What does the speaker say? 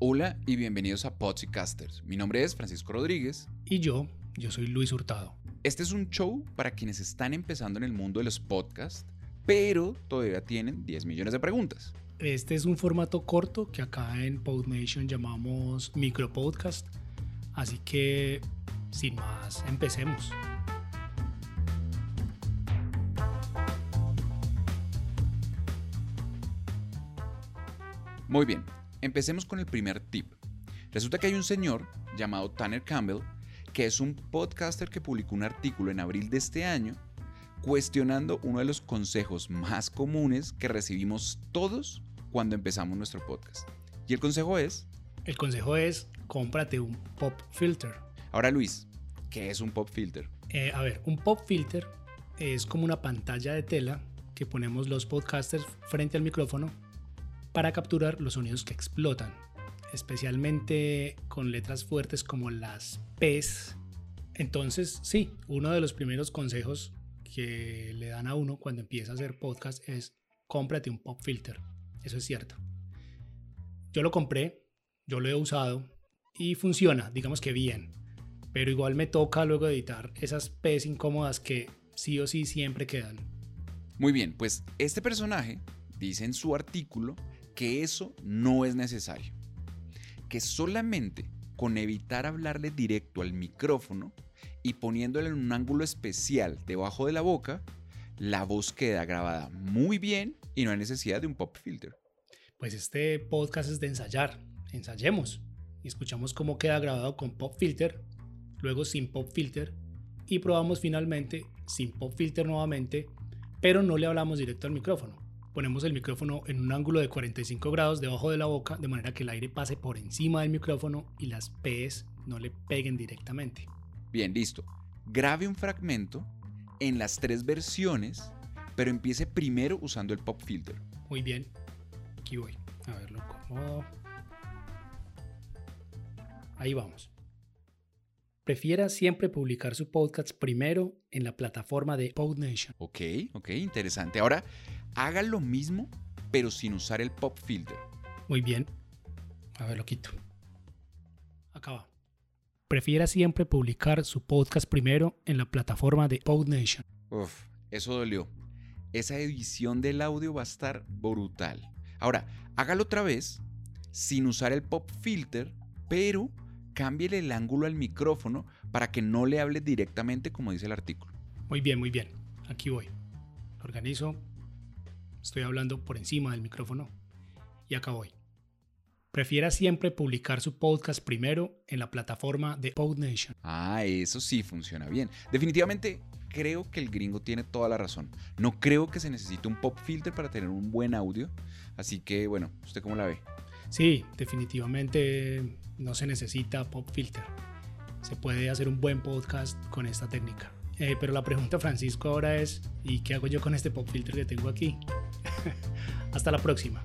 Hola y bienvenidos a Podcasters. Mi nombre es Francisco Rodríguez. Y yo, yo soy Luis Hurtado. Este es un show para quienes están empezando en el mundo de los podcasts, pero todavía tienen 10 millones de preguntas. Este es un formato corto que acá en PodNation llamamos micropodcast. Así que, sin más, empecemos. Muy bien, Empecemos con el primer tip. Resulta que hay un señor llamado Tanner Campbell, que es un podcaster que publicó un artículo en abril de este año cuestionando uno de los consejos más comunes que recibimos todos cuando empezamos nuestro podcast. Y el consejo es... El consejo es, cómprate un pop filter. Ahora Luis, ¿qué es un pop filter? Eh, a ver, un pop filter es como una pantalla de tela que ponemos los podcasters frente al micrófono para capturar los sonidos que explotan, especialmente con letras fuertes como las P's. Entonces, sí, uno de los primeros consejos que le dan a uno cuando empieza a hacer podcast es cómprate un pop filter. Eso es cierto. Yo lo compré, yo lo he usado y funciona, digamos que bien. Pero igual me toca luego editar esas P's incómodas que sí o sí siempre quedan. Muy bien, pues este personaje dice en su artículo que eso no es necesario. Que solamente con evitar hablarle directo al micrófono y poniéndole en un ángulo especial debajo de la boca, la voz queda grabada muy bien y no hay necesidad de un pop filter. Pues este podcast es de ensayar. Ensayemos y escuchamos cómo queda grabado con pop filter, luego sin pop filter y probamos finalmente sin pop filter nuevamente, pero no le hablamos directo al micrófono ponemos el micrófono en un ángulo de 45 grados debajo de la boca, de manera que el aire pase por encima del micrófono y las P's no le peguen directamente. Bien, listo. Grabe un fragmento en las tres versiones, pero empiece primero usando el pop filter. Muy bien. Aquí voy. A verlo como... Ahí vamos. Prefiera siempre publicar su podcast primero en la plataforma de PodNation. Ok, ok, interesante. Ahora, haga lo mismo, pero sin usar el pop filter. Muy bien. A ver, lo quito. Acá va. Prefiera siempre publicar su podcast primero en la plataforma de PodNation. Uf, eso dolió. Esa edición del audio va a estar brutal. Ahora, hágalo otra vez sin usar el pop filter, pero cámbiele el ángulo al micrófono para que no le hable directamente como dice el artículo. Muy bien, muy bien. Aquí voy. organizo Estoy hablando por encima del micrófono. Y acá voy. Prefiera siempre publicar su podcast primero en la plataforma de PodNation. Ah, eso sí funciona bien. Definitivamente creo que el gringo tiene toda la razón. No creo que se necesite un pop filter para tener un buen audio. Así que, bueno, ¿usted cómo la ve? Sí, definitivamente no se necesita pop filter. Se puede hacer un buen podcast con esta técnica. Eh, pero la pregunta, Francisco, ahora es, ¿y qué hago yo con este pop filter que tengo aquí? Hasta la próxima.